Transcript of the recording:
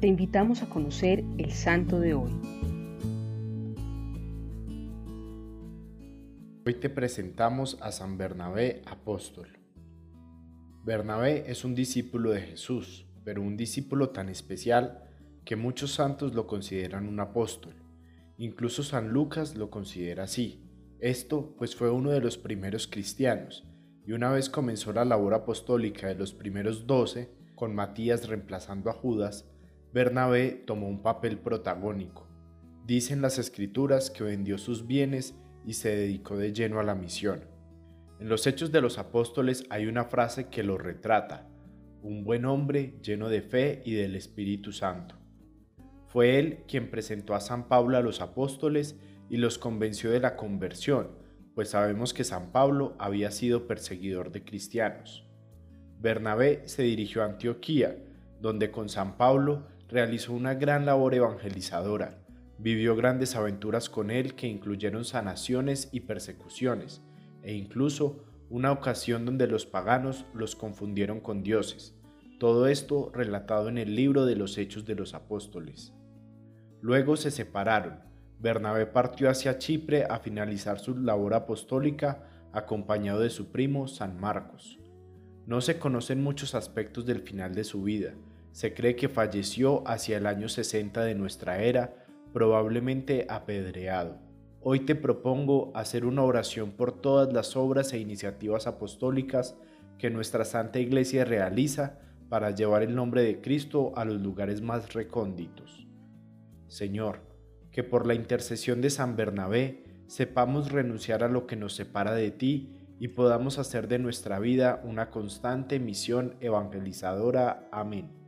te invitamos a conocer el santo de hoy. Hoy te presentamos a San Bernabé apóstol. Bernabé es un discípulo de Jesús, pero un discípulo tan especial que muchos santos lo consideran un apóstol. Incluso San Lucas lo considera así. Esto pues fue uno de los primeros cristianos, y una vez comenzó la labor apostólica de los primeros doce, con Matías reemplazando a Judas, Bernabé tomó un papel protagónico. Dicen las escrituras que vendió sus bienes y se dedicó de lleno a la misión. En los Hechos de los Apóstoles hay una frase que lo retrata, un buen hombre lleno de fe y del Espíritu Santo. Fue él quien presentó a San Pablo a los apóstoles y los convenció de la conversión, pues sabemos que San Pablo había sido perseguidor de cristianos. Bernabé se dirigió a Antioquía, donde con San Pablo realizó una gran labor evangelizadora. Vivió grandes aventuras con él que incluyeron sanaciones y persecuciones, e incluso una ocasión donde los paganos los confundieron con dioses. Todo esto relatado en el libro de los Hechos de los Apóstoles. Luego se separaron. Bernabé partió hacia Chipre a finalizar su labor apostólica acompañado de su primo San Marcos. No se conocen muchos aspectos del final de su vida. Se cree que falleció hacia el año 60 de nuestra era, probablemente apedreado. Hoy te propongo hacer una oración por todas las obras e iniciativas apostólicas que nuestra Santa Iglesia realiza para llevar el nombre de Cristo a los lugares más recónditos. Señor, que por la intercesión de San Bernabé sepamos renunciar a lo que nos separa de ti y podamos hacer de nuestra vida una constante misión evangelizadora. Amén.